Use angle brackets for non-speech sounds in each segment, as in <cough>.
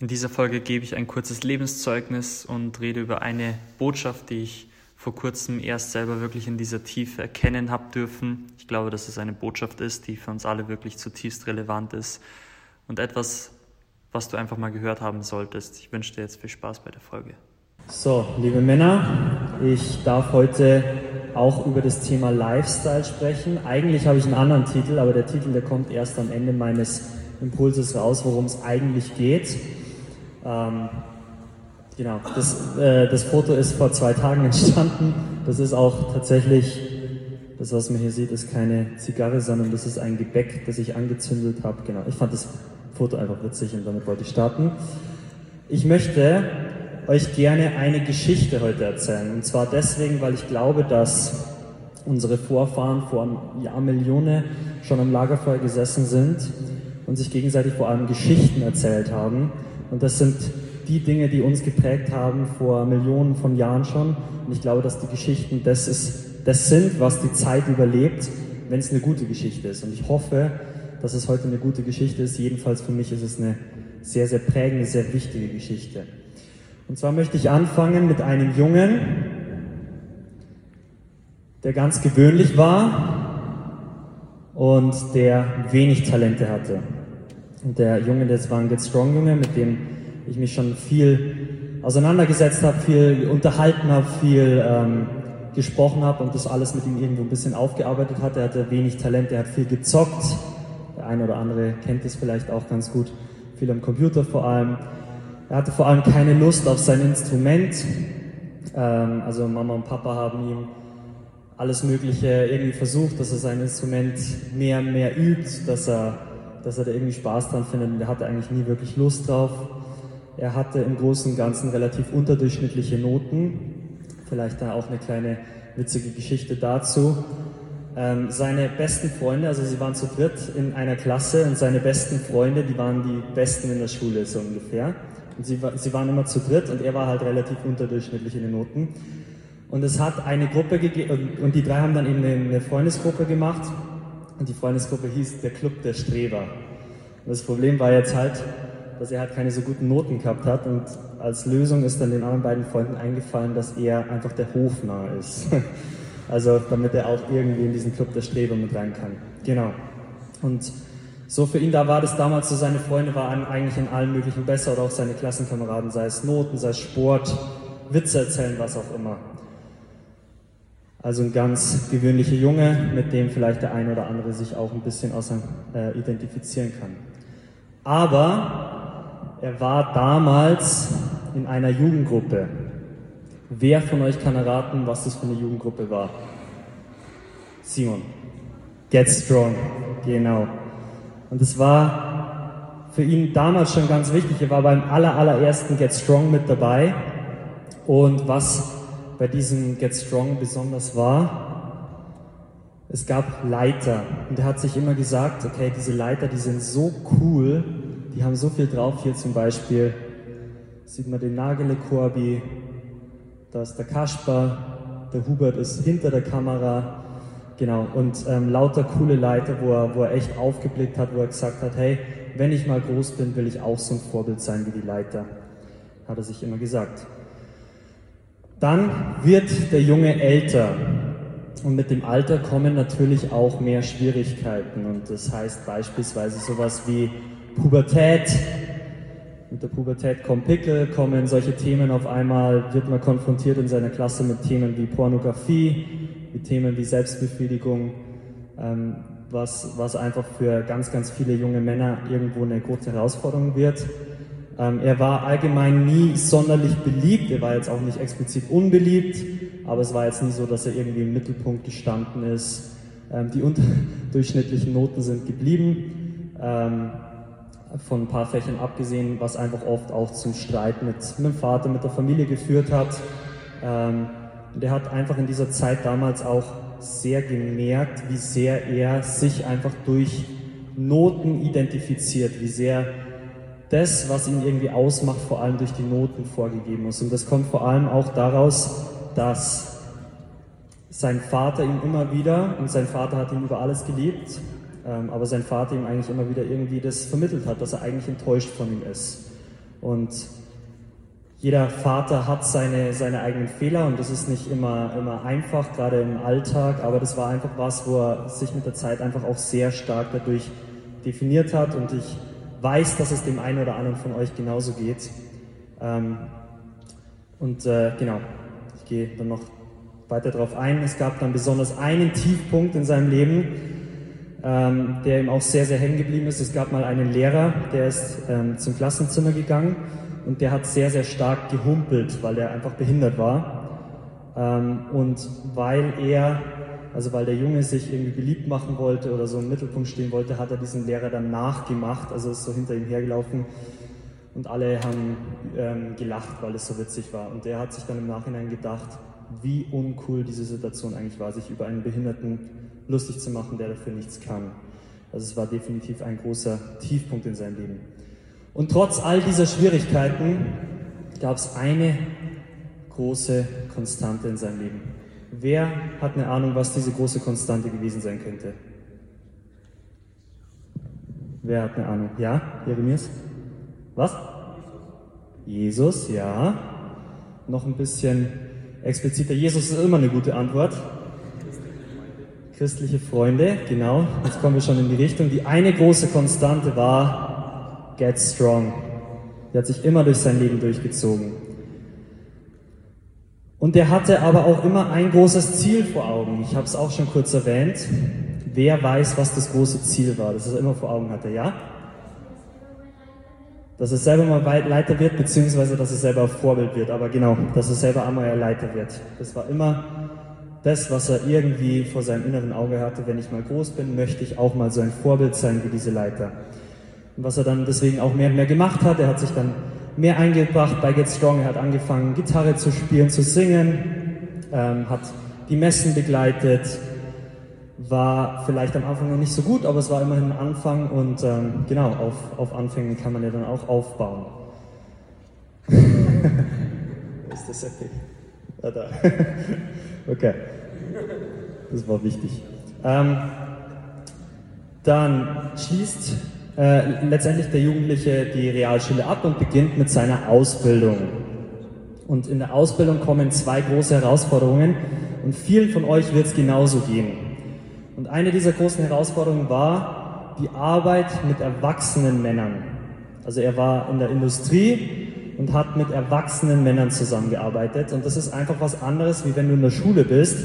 In dieser Folge gebe ich ein kurzes Lebenszeugnis und rede über eine Botschaft, die ich vor kurzem erst selber wirklich in dieser Tiefe erkennen habe dürfen. Ich glaube, dass es eine Botschaft ist, die für uns alle wirklich zutiefst relevant ist und etwas, was du einfach mal gehört haben solltest. Ich wünsche dir jetzt viel Spaß bei der Folge. So, liebe Männer, ich darf heute auch über das Thema Lifestyle sprechen. Eigentlich habe ich einen anderen Titel, aber der Titel, der kommt erst am Ende meines Impulses raus, worum es eigentlich geht. Ähm, genau, das, äh, das Foto ist vor zwei Tagen <laughs> entstanden. Das ist auch tatsächlich, das was man hier sieht, ist keine Zigarre, sondern das ist ein Gebäck, das ich angezündet habe. Genau, ich fand das Foto einfach witzig und damit wollte ich starten. Ich möchte euch gerne eine Geschichte heute erzählen. Und zwar deswegen, weil ich glaube, dass unsere Vorfahren vor Jahrmillionen schon am Lagerfeuer gesessen sind und sich gegenseitig vor allem Geschichten erzählt haben und das sind die Dinge, die uns geprägt haben vor Millionen von Jahren schon. Und ich glaube, dass die Geschichten das, ist, das sind, was die Zeit überlebt, wenn es eine gute Geschichte ist. Und ich hoffe, dass es heute eine gute Geschichte ist. Jedenfalls für mich ist es eine sehr, sehr prägende, sehr wichtige Geschichte. Und zwar möchte ich anfangen mit einem Jungen, der ganz gewöhnlich war und der wenig Talente hatte. Und der Junge, das war ein Get Strong Junge, mit dem ich mich schon viel auseinandergesetzt habe, viel unterhalten habe, viel ähm, gesprochen habe und das alles mit ihm irgendwo ein bisschen aufgearbeitet hat. Er hatte wenig Talent, er hat viel gezockt. Der eine oder andere kennt es vielleicht auch ganz gut. Viel am Computer vor allem. Er hatte vor allem keine Lust auf sein Instrument. Ähm, also Mama und Papa haben ihm alles Mögliche irgendwie versucht, dass er sein Instrument mehr und mehr übt, dass er dass er da irgendwie Spaß dran findet und er hatte eigentlich nie wirklich Lust drauf. Er hatte im Großen und Ganzen relativ unterdurchschnittliche Noten. Vielleicht da auch eine kleine witzige Geschichte dazu. Ähm, seine besten Freunde, also sie waren zu dritt in einer Klasse und seine besten Freunde, die waren die Besten in der Schule so ungefähr. Und sie, sie waren immer zu dritt und er war halt relativ unterdurchschnittlich in den Noten. Und es hat eine Gruppe gegeben, und die drei haben dann eben eine Freundesgruppe gemacht und die Freundesgruppe hieß der Club der Streber. Und das Problem war jetzt halt, dass er halt keine so guten Noten gehabt hat und als Lösung ist dann den anderen beiden Freunden eingefallen, dass er einfach der Hofnarr ist. <laughs> Also damit er auch irgendwie in diesen Club der Streber mit rein kann. Genau. Und so für ihn, da war das damals so, seine Freunde waren eigentlich in allen möglichen besser oder auch seine Klassenkameraden, sei es Noten, sei es Sport, Witze erzählen, was auch immer. Also ein ganz gewöhnlicher Junge, mit dem vielleicht der ein oder andere sich auch ein bisschen außer, äh, identifizieren kann. Aber er war damals in einer Jugendgruppe. Wer von euch kann erraten, was das für eine Jugendgruppe war? Simon. Get Strong, genau. Und es war für ihn damals schon ganz wichtig. Er war beim aller, allerersten Get Strong mit dabei. Und was bei diesem Get Strong besonders war, es gab Leiter. Und er hat sich immer gesagt, okay, diese Leiter, die sind so cool, die haben so viel drauf. Hier zum Beispiel sieht man den Nagele Korbi, da ist der Kasper, der Hubert ist hinter der Kamera. Genau, und ähm, lauter coole Leiter, wo er, wo er echt aufgeblickt hat, wo er gesagt hat, hey, wenn ich mal groß bin, will ich auch so ein Vorbild sein wie die Leiter. Hat er sich immer gesagt. Dann wird der Junge älter und mit dem Alter kommen natürlich auch mehr Schwierigkeiten und das heißt beispielsweise sowas wie Pubertät. Mit der Pubertät kommen Pickel, kommen solche Themen auf einmal, wird man konfrontiert in seiner Klasse mit Themen wie Pornografie, mit Themen wie Selbstbefriedigung, ähm, was, was einfach für ganz, ganz viele junge Männer irgendwo eine große Herausforderung wird. Ähm, er war allgemein nie sonderlich beliebt, er war jetzt auch nicht explizit unbeliebt, aber es war jetzt nie so, dass er irgendwie im Mittelpunkt gestanden ist. Ähm, die unterdurchschnittlichen <laughs> Noten sind geblieben, ähm, von ein paar Fächern abgesehen, was einfach oft auch zum Streit mit, mit dem Vater, mit der Familie geführt hat. Ähm, und er hat einfach in dieser Zeit damals auch sehr gemerkt, wie sehr er sich einfach durch Noten identifiziert, wie sehr das, was ihn irgendwie ausmacht, vor allem durch die Noten vorgegeben ist. Und das kommt vor allem auch daraus, dass sein Vater ihm immer wieder, und sein Vater hat ihn über alles geliebt, ähm, aber sein Vater ihm eigentlich immer wieder irgendwie das vermittelt hat, dass er eigentlich enttäuscht von ihm ist. Und jeder Vater hat seine, seine eigenen Fehler und das ist nicht immer, immer einfach, gerade im Alltag, aber das war einfach was, wo er sich mit der Zeit einfach auch sehr stark dadurch definiert hat und ich weiß, dass es dem einen oder anderen von euch genauso geht. Ähm, und äh, genau, ich gehe dann noch weiter darauf ein. Es gab dann besonders einen Tiefpunkt in seinem Leben, ähm, der ihm auch sehr, sehr hängen geblieben ist. Es gab mal einen Lehrer, der ist ähm, zum Klassenzimmer gegangen und der hat sehr, sehr stark gehumpelt, weil er einfach behindert war. Ähm, und weil er, also weil der Junge sich irgendwie beliebt machen wollte oder so im Mittelpunkt stehen wollte, hat er diesen Lehrer dann nachgemacht, also ist so hinter ihm hergelaufen und alle haben ähm, gelacht, weil es so witzig war. Und er hat sich dann im Nachhinein gedacht, wie uncool diese Situation eigentlich war, sich über einen Behinderten lustig zu machen, der dafür nichts kann. Also es war definitiv ein großer Tiefpunkt in seinem Leben. Und trotz all dieser Schwierigkeiten gab es eine große Konstante in seinem Leben. Wer hat eine Ahnung, was diese große Konstante gewesen sein könnte? Wer hat eine Ahnung? Ja, Jeremias? Was? Jesus, ja. Noch ein bisschen expliziter. Jesus ist immer eine gute Antwort. Christliche Freunde, genau. Jetzt kommen wir schon in die Richtung. Die eine große Konstante war Get Strong. Die hat sich immer durch sein Leben durchgezogen. Und der hatte aber auch immer ein großes Ziel vor Augen. Ich habe es auch schon kurz erwähnt. Wer weiß, was das große Ziel war, das er immer vor Augen hatte, ja? dass er selber mal Leiter wird, beziehungsweise dass er selber Vorbild wird. Aber genau, dass er selber einmal ein Leiter wird. Das war immer das, was er irgendwie vor seinem inneren Auge hatte. Wenn ich mal groß bin, möchte ich auch mal so ein Vorbild sein wie diese Leiter. Und was er dann deswegen auch mehr und mehr gemacht hat, er hat sich dann mehr eingebracht bei Get Strong. Er hat angefangen, Gitarre zu spielen, zu singen, ähm, hat die Messen begleitet, war vielleicht am Anfang noch nicht so gut, aber es war immerhin ein Anfang und ähm, genau, auf, auf Anfängen kann man ja dann auch aufbauen. <laughs> Ist das Epic? Ah, da. <laughs> okay. Das war wichtig. Ähm, dann schließt äh, letztendlich der Jugendliche die Realschule ab und beginnt mit seiner Ausbildung. Und in der Ausbildung kommen zwei große Herausforderungen und vielen von euch wird es genauso gehen. Und eine dieser großen Herausforderungen war die Arbeit mit erwachsenen Männern. Also er war in der Industrie und hat mit erwachsenen Männern zusammengearbeitet. Und das ist einfach was anderes, wie wenn du in der Schule bist,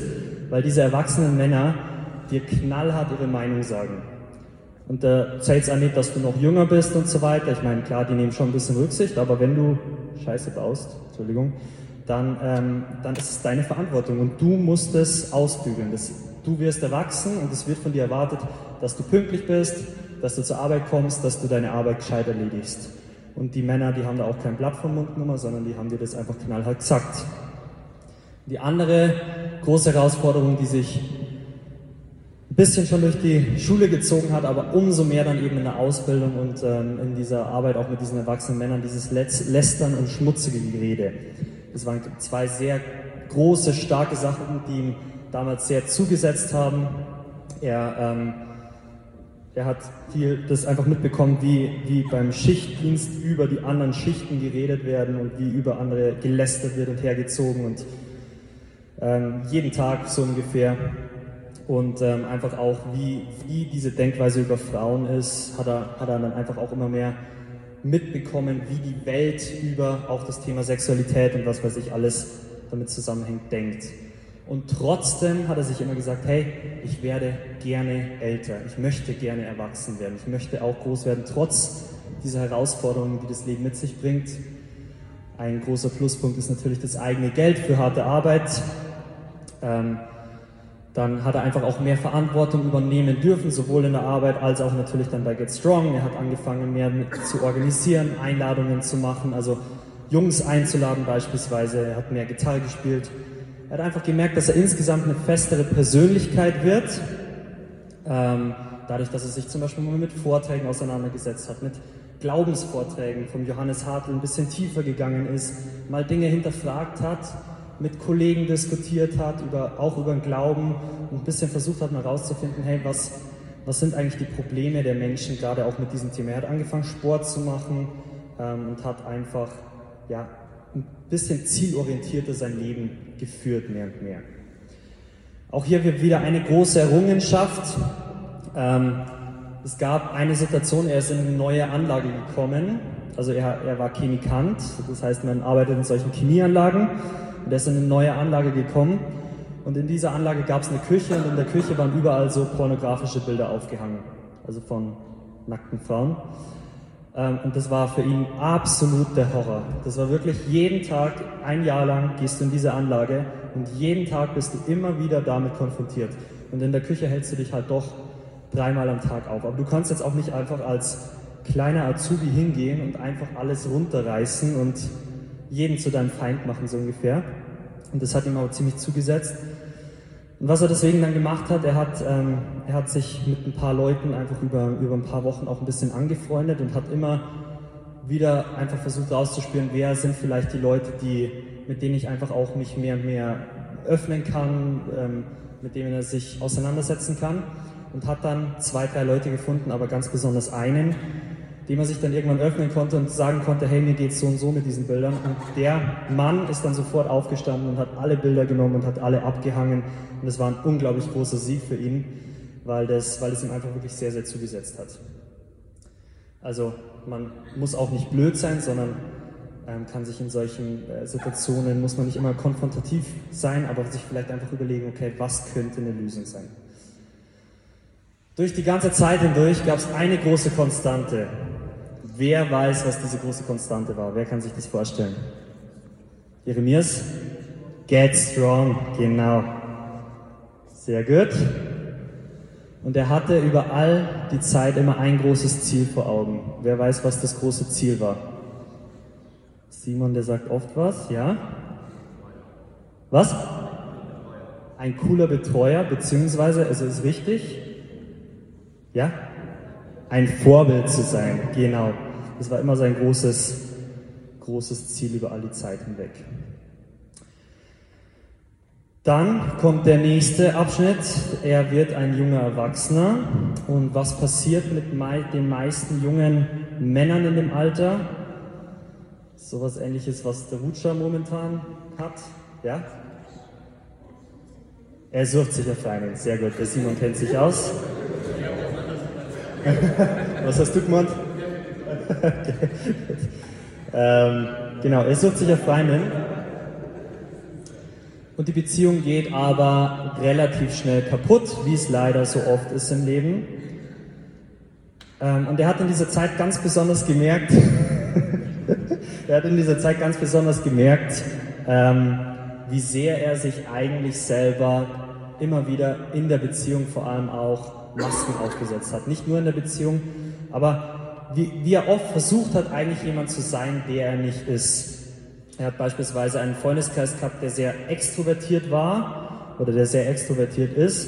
weil diese erwachsenen Männer dir knallhart ihre Meinung sagen. Und da zählt es auch nicht, dass du noch jünger bist und so weiter. Ich meine, klar, die nehmen schon ein bisschen Rücksicht, aber wenn du Scheiße baust, Entschuldigung, dann, ähm, dann ist es deine Verantwortung und du musst es ausbügeln. Das Du wirst erwachsen und es wird von dir erwartet, dass du pünktlich bist, dass du zur Arbeit kommst, dass du deine Arbeit gescheit erledigst. Und die Männer, die haben da auch kein Blatt vom Mund Mundnummer, sondern die haben dir das einfach knallhart gesagt. Die andere große Herausforderung, die sich ein bisschen schon durch die Schule gezogen hat, aber umso mehr dann eben in der Ausbildung und ähm, in dieser Arbeit auch mit diesen erwachsenen Männern, dieses Lästern und schmutzige Gerede. Das waren zwei sehr große, starke Sachen, die ihm damals sehr zugesetzt haben. Er, ähm, er hat viel das einfach mitbekommen, wie, wie beim Schichtdienst über die anderen Schichten geredet werden und wie über andere gelästert wird und hergezogen und ähm, jeden Tag so ungefähr. Und ähm, einfach auch, wie, wie diese Denkweise über Frauen ist, hat er, hat er dann einfach auch immer mehr mitbekommen, wie die Welt über auch das Thema Sexualität und was weiß ich alles damit zusammenhängt, denkt. Und trotzdem hat er sich immer gesagt, hey, ich werde gerne älter, ich möchte gerne erwachsen werden, ich möchte auch groß werden, trotz dieser Herausforderungen, die das Leben mit sich bringt. Ein großer Pluspunkt ist natürlich das eigene Geld für harte Arbeit. Ähm, dann hat er einfach auch mehr Verantwortung übernehmen dürfen, sowohl in der Arbeit als auch natürlich dann bei Get Strong. Er hat angefangen, mehr zu organisieren, Einladungen zu machen, also Jungs einzuladen beispielsweise. Er hat mehr Gitarre gespielt er hat einfach gemerkt, dass er insgesamt eine festere Persönlichkeit wird, ähm, dadurch, dass er sich zum Beispiel mal mit Vorträgen auseinandergesetzt hat, mit Glaubensvorträgen vom Johannes Hartl ein bisschen tiefer gegangen ist, mal Dinge hinterfragt hat, mit Kollegen diskutiert hat, über, auch über den Glauben und ein bisschen versucht hat, mal rauszufinden, hey, was, was sind eigentlich die Probleme der Menschen, gerade auch mit diesem Thema. Er hat angefangen, Sport zu machen, ähm, und hat einfach ja, ein bisschen zielorientierter sein Leben geführt, mehr und mehr. Auch hier wird wieder eine große Errungenschaft. Ähm, es gab eine Situation, er ist in eine neue Anlage gekommen. Also er, er war Chemikant, das heißt, man arbeitet in solchen Chemieanlagen. Und er ist in eine neue Anlage gekommen. Und in dieser Anlage gab es eine Küche und in der Küche waren überall so pornografische Bilder aufgehangen. Also von nackten Frauen. Ähm, und das war für ihn absolut der Horror. Das war wirklich jeden Tag, ein Jahr lang gehst du in diese Anlage und jeden Tag bist du immer wieder damit konfrontiert. Und in der Küche hältst du dich halt doch dreimal am Tag auf. Aber du kannst jetzt auch nicht einfach als kleiner Azubi hingehen und einfach alles runterreißen und jeden zu deinem Feind machen, so ungefähr. Und das hat ihm aber ziemlich zugesetzt. Und was er deswegen dann gemacht hat, er hat, ähm, er hat sich mit ein paar Leuten einfach über, über ein paar Wochen auch ein bisschen angefreundet und hat immer wieder einfach versucht rauszuspüren, wer sind vielleicht die Leute, die, mit denen ich einfach auch mich mehr und mehr öffnen kann, ähm, mit denen er sich auseinandersetzen kann. Und hat dann zwei, drei Leute gefunden, aber ganz besonders einen, dem er sich dann irgendwann öffnen konnte und sagen konnte, hey, mir geht's so und so mit diesen Bildern. Und der Mann ist dann sofort aufgestanden und hat alle Bilder genommen und hat alle abgehangen. Und es war ein unglaublich großer Sieg für ihn, weil das, weil es ihm einfach wirklich sehr, sehr zugesetzt hat. Also man muss auch nicht blöd sein, sondern ähm, kann sich in solchen äh, Situationen, muss man nicht immer konfrontativ sein, aber sich vielleicht einfach überlegen, okay, was könnte eine Lösung sein. Durch die ganze Zeit hindurch gab es eine große Konstante. Wer weiß, was diese große Konstante war? Wer kann sich das vorstellen? Jeremias? Get strong, genau. Sehr gut. Und er hatte über all die Zeit immer ein großes Ziel vor Augen. Wer weiß, was das große Ziel war? Simon, der sagt oft was, ja? Was? Ein cooler Betreuer, beziehungsweise, also ist richtig, ja? Ein Vorbild zu sein, genau. Das war immer sein großes, großes Ziel über all die Zeit hinweg. Dann kommt der nächste Abschnitt. Er wird ein junger Erwachsener. Und was passiert mit den meisten jungen Männern in dem Alter? Sowas ähnliches, was der Rutscher momentan hat. Ja? Er sucht sich auf einen. Sehr gut. Der Simon kennt sich aus. <laughs> was hast du gemeint? <laughs> ähm, genau, er sucht sich auf einen und die Beziehung geht aber relativ schnell kaputt, wie es leider so oft ist im Leben. Ähm, und er hat in dieser Zeit ganz besonders gemerkt, <laughs> er hat in dieser Zeit ganz besonders gemerkt, ähm, wie sehr er sich eigentlich selber immer wieder in der Beziehung vor allem auch Masken aufgesetzt hat. Nicht nur in der Beziehung, aber wie, wie er oft versucht hat, eigentlich jemand zu sein, der er nicht ist. Er hat beispielsweise einen Freundeskreis gehabt, der sehr extrovertiert war oder der sehr extrovertiert ist.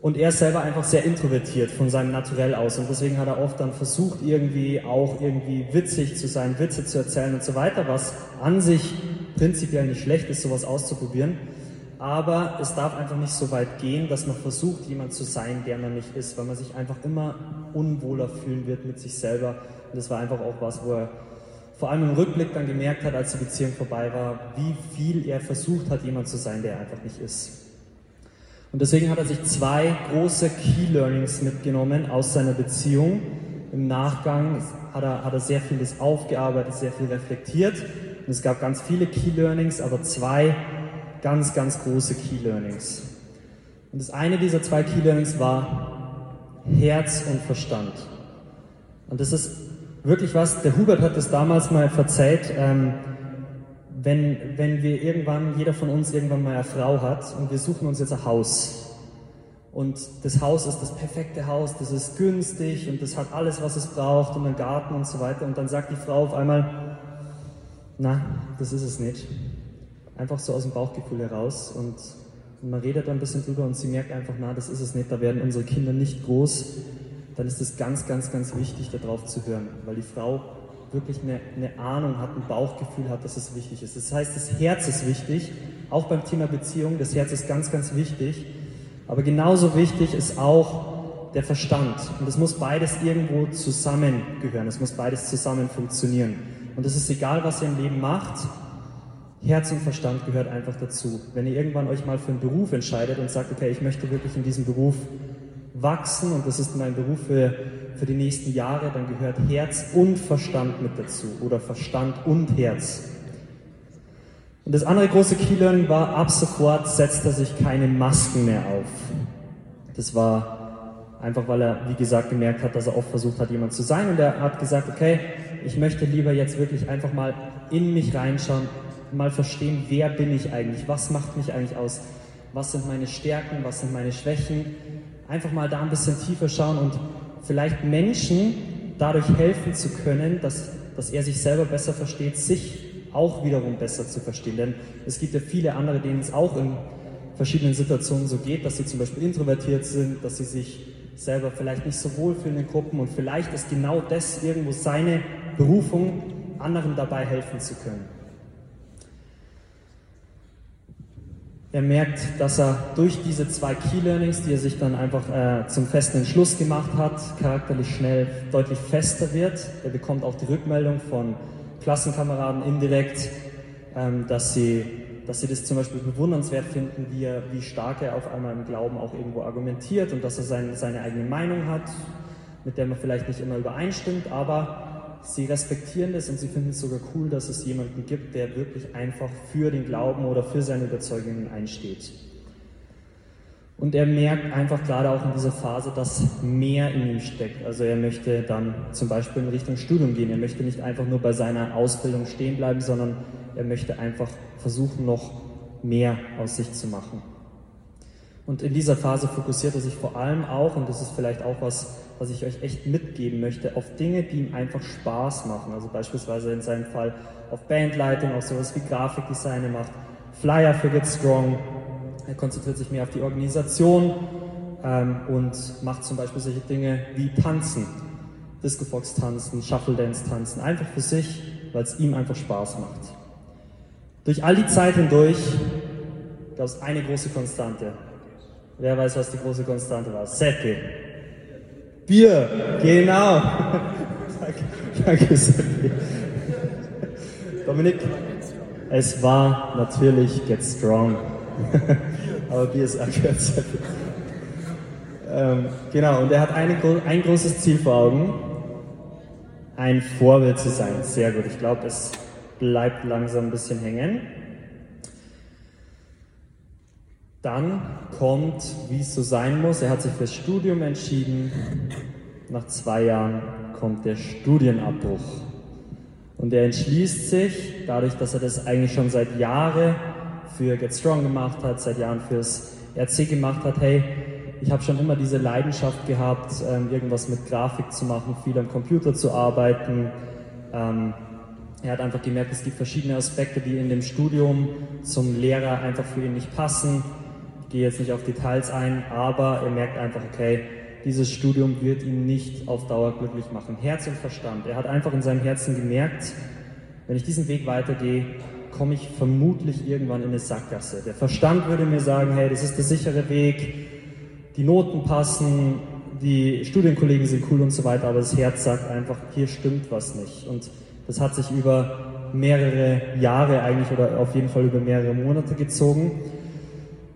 Und er ist selber einfach sehr introvertiert von seinem Naturell aus. Und deswegen hat er oft dann versucht, irgendwie auch irgendwie witzig zu sein, Witze zu erzählen und so weiter, was an sich prinzipiell nicht schlecht ist, sowas auszuprobieren. Aber es darf einfach nicht so weit gehen, dass man versucht, jemand zu sein, der man nicht ist, weil man sich einfach immer unwohler fühlen wird mit sich selber. Und das war einfach auch was, wo er vor allem im Rückblick dann gemerkt hat, als die Beziehung vorbei war, wie viel er versucht hat, jemand zu sein, der er einfach nicht ist. Und deswegen hat er sich zwei große Key Learnings mitgenommen aus seiner Beziehung. Im Nachgang hat er, hat er sehr vieles aufgearbeitet, sehr viel reflektiert. Und es gab ganz viele Key Learnings, aber zwei ganz, ganz große Key Learnings. Und das eine dieser zwei Key Learnings war Herz und Verstand. Und das ist wirklich was, der Hubert hat das damals mal verzeiht, ähm, wenn, wenn wir irgendwann, jeder von uns irgendwann mal eine Frau hat und wir suchen uns jetzt ein Haus. Und das Haus ist das perfekte Haus, das ist günstig und das hat alles, was es braucht und einen Garten und so weiter. Und dann sagt die Frau auf einmal, na, das ist es nicht einfach so aus dem Bauchgefühl heraus und man redet ein bisschen drüber und sie merkt einfach, na, das ist es nicht, da werden unsere Kinder nicht groß, dann ist es ganz, ganz, ganz wichtig, darauf zu hören, weil die Frau wirklich eine, eine Ahnung hat, ein Bauchgefühl hat, dass es wichtig ist. Das heißt, das Herz ist wichtig, auch beim Thema Beziehung, das Herz ist ganz, ganz wichtig, aber genauso wichtig ist auch der Verstand. Und es muss beides irgendwo zusammengehören. Es muss beides zusammen funktionieren. Und es ist egal, was ihr im Leben macht. Herz und Verstand gehört einfach dazu. Wenn ihr irgendwann euch mal für einen Beruf entscheidet und sagt, okay, ich möchte wirklich in diesem Beruf wachsen und das ist mein Beruf für, für die nächsten Jahre, dann gehört Herz und Verstand mit dazu oder Verstand und Herz. Und das andere große Key Learning war, ab sofort setzt er sich keine Masken mehr auf. Das war einfach, weil er, wie gesagt, gemerkt hat, dass er oft versucht hat, jemand zu sein und er hat gesagt, okay, ich möchte lieber jetzt wirklich einfach mal in mich reinschauen, mal verstehen, wer bin ich eigentlich, was macht mich eigentlich aus, was sind meine Stärken, was sind meine Schwächen, einfach mal da ein bisschen tiefer schauen und vielleicht Menschen dadurch helfen zu können, dass, dass er sich selber besser versteht, sich auch wiederum besser zu verstehen. Denn es gibt ja viele andere, denen es auch in verschiedenen Situationen so geht, dass sie zum Beispiel introvertiert sind, dass sie sich selber vielleicht nicht so wohlfühlen in Gruppen und vielleicht ist genau das irgendwo seine Berufung, anderen dabei helfen zu können. Er merkt, dass er durch diese zwei Key Learnings, die er sich dann einfach äh, zum festen Entschluss gemacht hat, charakterlich schnell deutlich fester wird. Er bekommt auch die Rückmeldung von Klassenkameraden indirekt, ähm, dass, sie, dass sie das zum Beispiel bewundernswert finden, wie, er, wie stark er auf einmal im Glauben auch irgendwo argumentiert und dass er sein, seine eigene Meinung hat, mit der man vielleicht nicht immer übereinstimmt, aber sie respektieren das und sie finden es sogar cool, dass es jemanden gibt, der wirklich einfach für den Glauben oder für seine Überzeugungen einsteht. Und er merkt einfach gerade auch in dieser Phase, dass mehr in ihm steckt. Also er möchte dann zum Beispiel in Richtung Studium gehen. Er möchte nicht einfach nur bei seiner Ausbildung stehen bleiben, sondern er möchte einfach versuchen, noch mehr aus sich zu machen. Und in dieser Phase fokussiert er sich vor allem auch, und das ist vielleicht auch was, was ich euch echt mitgeben möchte, auf Dinge, die ihm einfach Spaß machen. Also beispielsweise in seinem Fall auf Bandleitung, auf sowas wie Grafikdesign, er macht Flyer für Get Strong, er konzentriert sich mehr auf die Organisation ähm, und macht zum Beispiel solche Dinge wie Tanzen, Disco Fox tanzen, Shuffle Dance tanzen, einfach für sich, weil es ihm einfach Spaß macht. Durch all die Zeit hindurch gab es eine große Konstante. Wer weiß, was die große Konstante war? Seppi. Bier, genau. <laughs> danke, danke Seppi. Dominik, es war natürlich Get Strong. <laughs> Aber Bier ist aktuell Seppi. Ähm, genau, und er hat eine, ein großes Ziel vor Augen. Ein Vorbild zu sein. Sehr gut. Ich glaube, es bleibt langsam ein bisschen hängen. Dann kommt, wie es so sein muss, er hat sich fürs Studium entschieden. Nach zwei Jahren kommt der Studienabbruch. Und er entschließt sich, dadurch, dass er das eigentlich schon seit Jahren für Get Strong gemacht hat, seit Jahren fürs RC gemacht hat, hey, ich habe schon immer diese Leidenschaft gehabt, ähm, irgendwas mit Grafik zu machen, viel am Computer zu arbeiten. Ähm, er hat einfach gemerkt, es gibt verschiedene Aspekte, die in dem Studium zum Lehrer einfach für ihn nicht passen gehe jetzt nicht auf Details ein, aber er merkt einfach, okay, dieses Studium wird ihn nicht auf Dauer glücklich machen. Herz und Verstand. Er hat einfach in seinem Herzen gemerkt, wenn ich diesen Weg weitergehe, komme ich vermutlich irgendwann in eine Sackgasse. Der Verstand würde mir sagen, hey, das ist der sichere Weg, die Noten passen, die Studienkollegen sind cool und so weiter, aber das Herz sagt einfach, hier stimmt was nicht. Und das hat sich über mehrere Jahre eigentlich oder auf jeden Fall über mehrere Monate gezogen.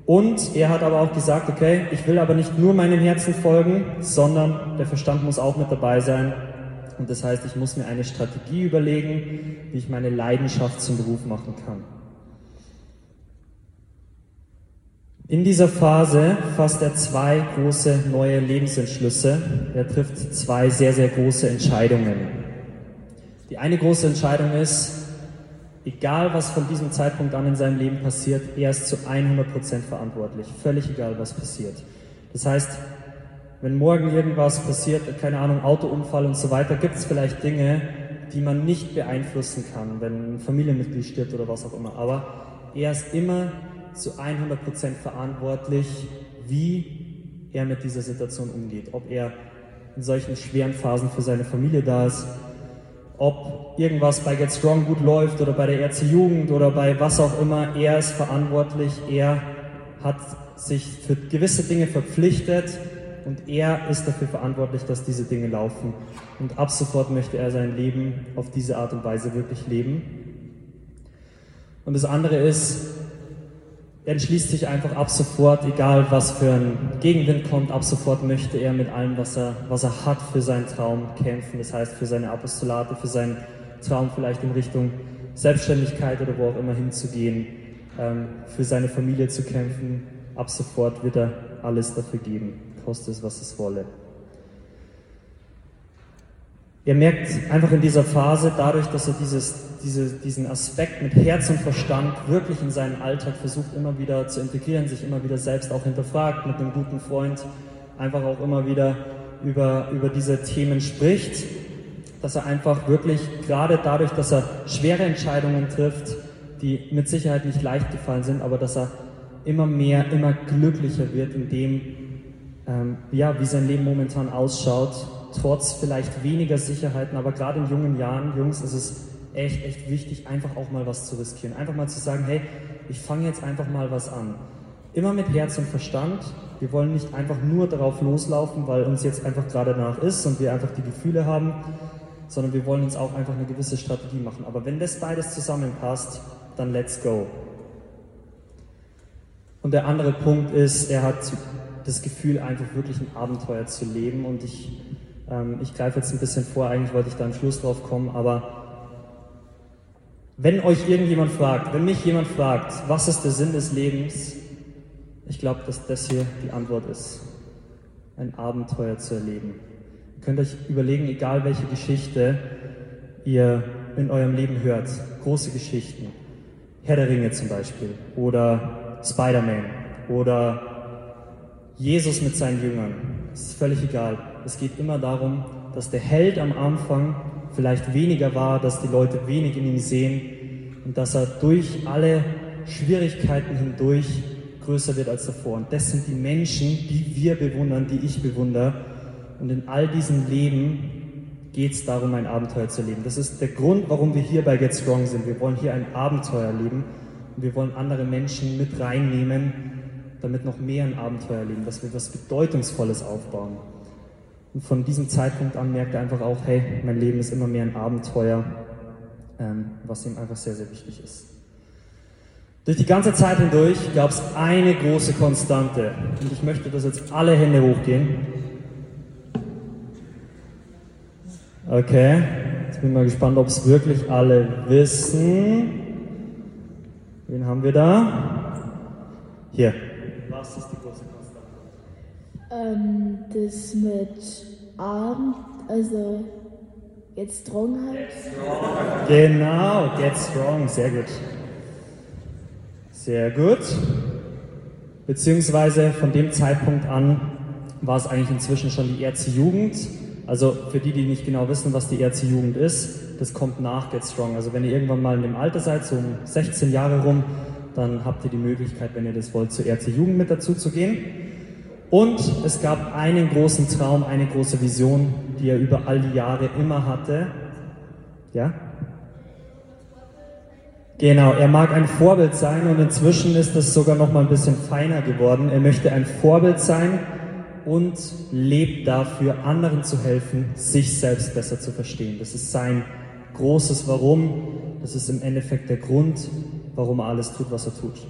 Und er hat aber auch gesagt, okay, ich will aber nicht nur meinem Herzen folgen, sondern der Verstand muss auch mit dabei sein. Und das heißt, ich muss mir eine Strategie überlegen, wie ich meine Leidenschaft zum Beruf machen kann. In dieser Phase fasst er zwei große neue Lebensentschlüsse. Er trifft zwei sehr, sehr große Entscheidungen. Die eine große Entscheidung ist, egal was von diesem Zeitpunkt an in seinem Leben passiert, er ist zu 100% verantwortlich. Völlig egal, was passiert. Das heißt, wenn morgen irgendwas passiert, keine Ahnung, Autounfall und so weiter, gibt es vielleicht Dinge, die man nicht beeinflussen kann, wenn ein Familienmitglied stirbt oder was auch immer. Aber er ist immer zu 100% verantwortlich, wie er mit dieser Situation umgeht. Ob er in solchen schweren Phasen für seine Familie da ist, ob irgendwas bei Get Strong gut läuft oder bei der RC Jugend oder bei was auch immer, er ist verantwortlich, er hat sich für gewisse Dinge verpflichtet und er ist dafür verantwortlich, dass diese Dinge laufen. Und ab sofort möchte er sein Leben auf diese Art und Weise wirklich leben. Und das andere ist, er entschließt sich einfach ab sofort, egal was für ein Gegenwind kommt, ab sofort möchte er mit allem, was er, was er hat, für seinen Traum kämpfen. Das heißt, für seine Apostolate, für seinen Traum vielleicht in Richtung Selbstständigkeit oder wo auch immer hinzugehen, ähm, für seine Familie zu kämpfen. Ab sofort wird er alles dafür geben, koste es, was es wolle. Er merkt einfach in dieser Phase, dadurch, dass er dieses, diese, diesen Aspekt mit Herz und Verstand wirklich in seinen Alltag versucht, immer wieder zu integrieren, sich immer wieder selbst auch hinterfragt, mit einem guten Freund einfach auch immer wieder über, über diese Themen spricht, dass er einfach wirklich, gerade dadurch, dass er schwere Entscheidungen trifft, die mit Sicherheit nicht leicht gefallen sind, aber dass er immer mehr, immer glücklicher wird in dem, ähm, ja, wie sein Leben momentan ausschaut trotz vielleicht weniger Sicherheiten, aber gerade in jungen Jahren, Jungs, ist es echt, echt wichtig, einfach auch mal was zu riskieren. Einfach mal zu sagen, hey, ich fange jetzt einfach mal was an. Immer mit Herz und Verstand. Wir wollen nicht einfach nur darauf loslaufen, weil uns jetzt einfach gerade nach ist und wir einfach die Gefühle haben, sondern wir wollen uns auch einfach eine gewisse Strategie machen. Aber wenn das beides zusammenpasst, dann let's go. Und der andere Punkt ist, er hat das Gefühl, einfach wirklich ein Abenteuer zu leben. Und ich ähm, ich greife jetzt ein bisschen vor, eigentlich wollte ich da am Schluss drauf kommen, aber wenn euch irgendjemand fragt, wenn mich jemand fragt, was ist der Sinn des Lebens, ich glaube, dass das hier die Antwort ist. Ein Abenteuer zu erleben. Ihr könnt euch überlegen, egal welche Geschichte ihr in eurem Leben hört, große Geschichten, Herr der Ringe zum Beispiel, oder Spider-Man, oder Jesus mit seinen Jüngern, es ist völlig egal. Es geht immer darum, dass der Held am Anfang vielleicht weniger war, dass die Leute wenig in ihm sehen und dass er durch alle Schwierigkeiten hindurch größer wird als davor. Und das sind die Menschen, die wir bewundern, die ich bewundere. Und in all diesem Leben geht es darum, ein Abenteuer zu leben. Das ist der Grund, warum wir hier bei Get Strong sind. Wir wollen hier ein Abenteuer leben und wir wollen andere Menschen mit reinnehmen, damit noch mehr ein Abenteuer leben, dass wir was Bedeutungsvolles aufbauen. Und von diesem Zeitpunkt an merkt er einfach auch, hey, mein Leben ist immer mehr ein Abenteuer, ähm, was ihm einfach sehr, sehr wichtig ist. Durch die ganze Zeit hindurch gab es eine große Konstante. Und ich möchte, dass jetzt alle Hände hochgehen. Okay, jetzt bin ich mal gespannt, ob es wirklich alle wissen. Wen haben wir da? Hier. Was ist die ähm, das mit Abend, also Get Strong halt. Genau, Get Strong, sehr gut. Sehr gut. Beziehungsweise von dem Zeitpunkt an war es eigentlich inzwischen schon die Ärzte-Jugend. Also für die, die nicht genau wissen, was die Ärzte-Jugend ist, das kommt nach Get Strong. Also wenn ihr irgendwann mal in dem Alter seid, so um 16 Jahre rum, dann habt ihr die Möglichkeit, wenn ihr das wollt, zur Ärzte-Jugend mit dazu zu gehen. Und es gab einen großen Traum, eine große Vision, die er über all die Jahre immer hatte. Ja? Genau, er mag ein Vorbild sein und inzwischen ist es sogar noch mal ein bisschen feiner geworden. Er möchte ein Vorbild sein und lebt dafür, anderen zu helfen, sich selbst besser zu verstehen. Das ist sein großes Warum. Das ist im Endeffekt der Grund, warum er alles tut, was er tut.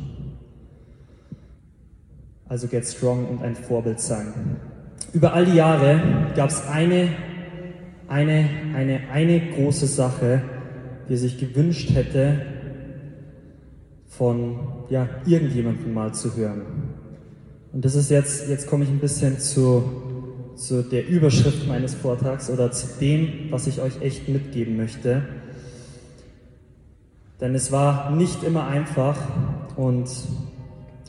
Also get strong und ein Vorbild sein. Über all die Jahre gab es eine, eine, eine, eine große Sache, die er sich gewünscht hätte, von ja, irgendjemandem mal zu hören. Und das ist jetzt, jetzt komme ich ein bisschen zu, zu der Überschrift meines Vortrags oder zu dem, was ich euch echt mitgeben möchte. Denn es war nicht immer einfach und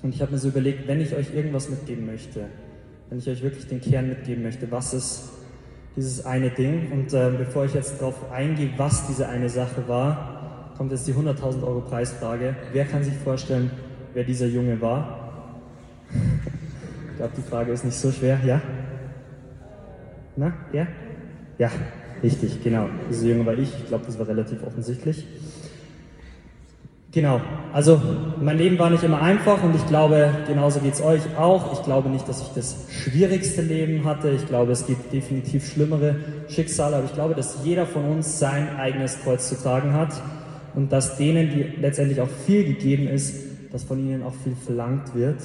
und ich habe mir so überlegt, wenn ich euch irgendwas mitgeben möchte, wenn ich euch wirklich den Kern mitgeben möchte, was ist dieses eine Ding? Und äh, bevor ich jetzt darauf eingehe, was diese eine Sache war, kommt jetzt die 100.000 Euro Preisfrage. Wer kann sich vorstellen, wer dieser Junge war? ich glaube, die Frage ist nicht so schwer, ja? Na, ja? Ja, richtig, genau. Dieser Junge war ich. Ich glaube, das war relativ offensichtlich. Genau, also mein Leben war nicht immer einfach und ich glaube, genauso geht es euch auch. Ich glaube nicht, dass ich das schwierigste Leben hatte. Ich glaube, es gibt definitiv schlimmere Schicksale, aber ich glaube, dass jeder von uns sein eigenes Kreuz zu tragen hat und dass denen, die letztendlich auch viel gegeben ist, dass von ihnen auch viel verlangt wird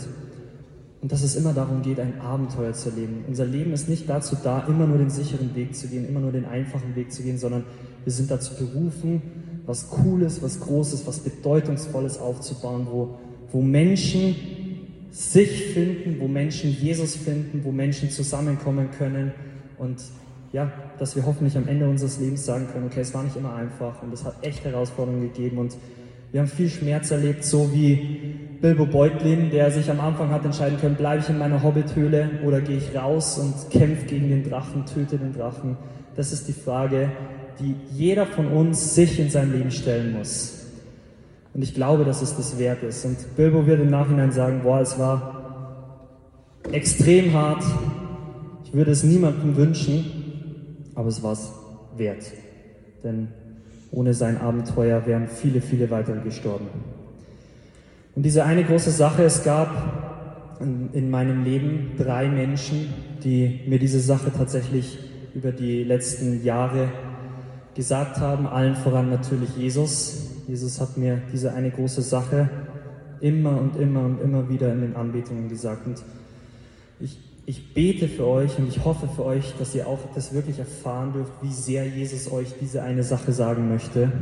und dass es immer darum geht, ein Abenteuer zu erleben. Unser Leben ist nicht dazu da, immer nur den sicheren Weg zu gehen, immer nur den einfachen Weg zu gehen, sondern wir sind dazu berufen, was Cooles, was Großes, was Bedeutungsvolles aufzubauen, wo, wo Menschen sich finden, wo Menschen Jesus finden, wo Menschen zusammenkommen können und ja, dass wir hoffentlich am Ende unseres Lebens sagen können, okay, es war nicht immer einfach und es hat echt Herausforderungen gegeben und wir haben viel Schmerz erlebt, so wie Bilbo Beutlin, der sich am Anfang hat entscheiden können, bleibe ich in meiner Hobbithöhle oder gehe ich raus und kämpfe gegen den Drachen, töte den Drachen. Das ist die Frage, die jeder von uns sich in seinem Leben stellen muss. Und ich glaube, dass es das wert ist. Und Bilbo wird im Nachhinein sagen, boah, es war extrem hart. Ich würde es niemandem wünschen, aber es war es wert. Denn ohne sein Abenteuer wären viele, viele weitere gestorben. Und diese eine große Sache, es gab in meinem Leben drei Menschen, die mir diese Sache tatsächlich über die letzten Jahre gesagt haben, allen voran natürlich Jesus. Jesus hat mir diese eine große Sache immer und immer und immer wieder in den Anbetungen gesagt. Und ich, ich bete für euch und ich hoffe für euch, dass ihr auch das wirklich erfahren dürft, wie sehr Jesus euch diese eine Sache sagen möchte.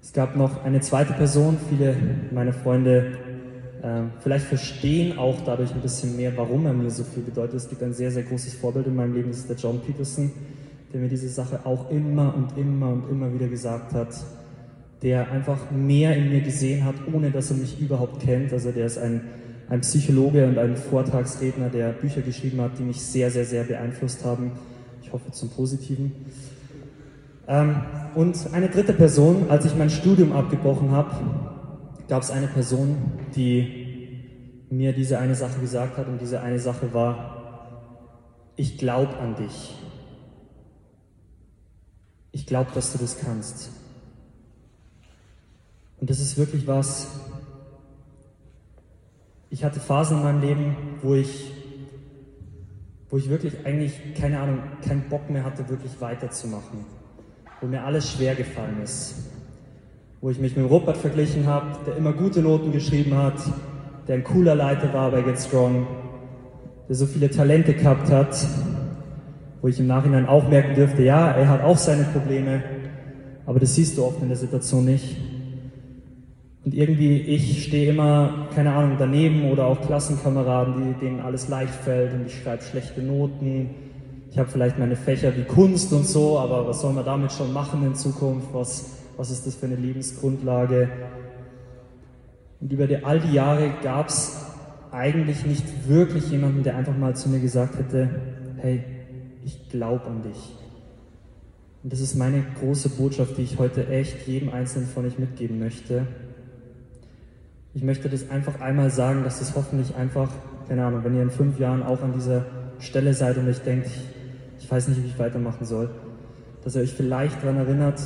Es gab noch eine zweite Person, viele meiner Freunde äh, vielleicht verstehen auch dadurch ein bisschen mehr, warum er mir so viel bedeutet. Es gibt ein sehr, sehr großes Vorbild in meinem Leben, das ist der John Peterson der mir diese Sache auch immer und immer und immer wieder gesagt hat, der einfach mehr in mir gesehen hat, ohne dass er mich überhaupt kennt. Also der ist ein, ein Psychologe und ein Vortragsredner, der Bücher geschrieben hat, die mich sehr, sehr, sehr beeinflusst haben. Ich hoffe zum Positiven. Ähm, und eine dritte Person, als ich mein Studium abgebrochen habe, gab es eine Person, die mir diese eine Sache gesagt hat und diese eine Sache war, ich glaube an dich ich glaube, dass du das kannst. Und das ist wirklich was, ich hatte Phasen in meinem Leben, wo ich, wo ich wirklich eigentlich, keine Ahnung, keinen Bock mehr hatte, wirklich weiterzumachen. Wo mir alles schwer gefallen ist. Wo ich mich mit Robert verglichen habe, der immer gute Noten geschrieben hat, der ein cooler Leiter war bei Get Strong, der so viele Talente gehabt hat wo ich im Nachhinein auch merken dürfte, ja, er hat auch seine Probleme, aber das siehst du oft in der Situation nicht. Und irgendwie, ich stehe immer, keine Ahnung, daneben oder auch Klassenkameraden, die, denen alles leicht fällt und ich schreibe schlechte Noten. Ich habe vielleicht meine Fächer wie Kunst und so, aber was soll man damit schon machen in Zukunft? Was, was ist das für eine Lebensgrundlage? Und über die, all die Jahre gab es eigentlich nicht wirklich jemanden, der einfach mal zu mir gesagt hätte, hey, ich glaube an dich. Und das ist meine große Botschaft, die ich heute echt jedem Einzelnen von euch mitgeben möchte. Ich möchte das einfach einmal sagen, dass das hoffentlich einfach, keine Ahnung, wenn ihr in fünf Jahren auch an dieser Stelle seid und euch denkt, ich weiß nicht, wie ich weitermachen soll, dass ihr euch vielleicht daran erinnert,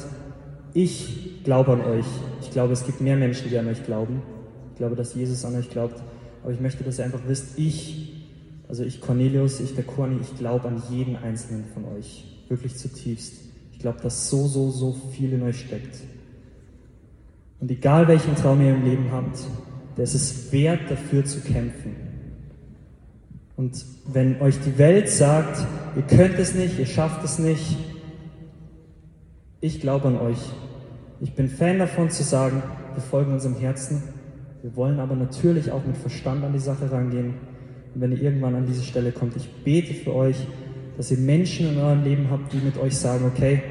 ich glaube an euch. Ich glaube, es gibt mehr Menschen, die an euch glauben. Ich glaube, dass Jesus an euch glaubt. Aber ich möchte, dass ihr einfach wisst, ich also ich Cornelius, ich der Corny, ich glaube an jeden einzelnen von euch, wirklich zutiefst. Ich glaube, dass so, so, so viel in euch steckt. Und egal welchen Traum ihr im Leben habt, der ist es wert, dafür zu kämpfen. Und wenn euch die Welt sagt, ihr könnt es nicht, ihr schafft es nicht, ich glaube an euch. Ich bin Fan davon zu sagen, wir folgen unserem Herzen. Wir wollen aber natürlich auch mit Verstand an die Sache rangehen und wenn ihr irgendwann an diese Stelle kommt, ich bete für euch, dass ihr Menschen in eurem Leben habt, die mit euch sagen, okay,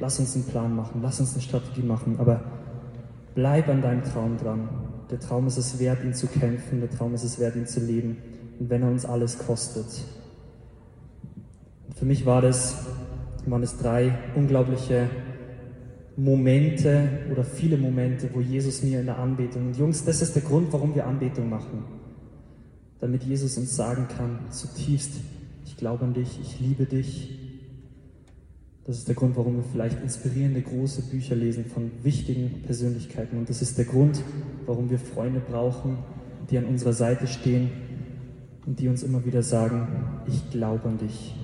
lass uns einen Plan machen, lass uns eine Strategie machen, aber bleib an deinem Traum dran. Der Traum ist es wert, ihn zu kämpfen, der Traum ist es wert, ihn zu leben, und wenn er uns alles kostet. Für mich war das, waren es drei unglaubliche Momente oder viele Momente, wo Jesus mir in der Anbetung, und Jungs, das ist der Grund, warum wir Anbetung machen damit Jesus uns sagen kann, zutiefst, ich glaube an dich, ich liebe dich. Das ist der Grund, warum wir vielleicht inspirierende große Bücher lesen von wichtigen Persönlichkeiten. Und das ist der Grund, warum wir Freunde brauchen, die an unserer Seite stehen und die uns immer wieder sagen, ich glaube an dich,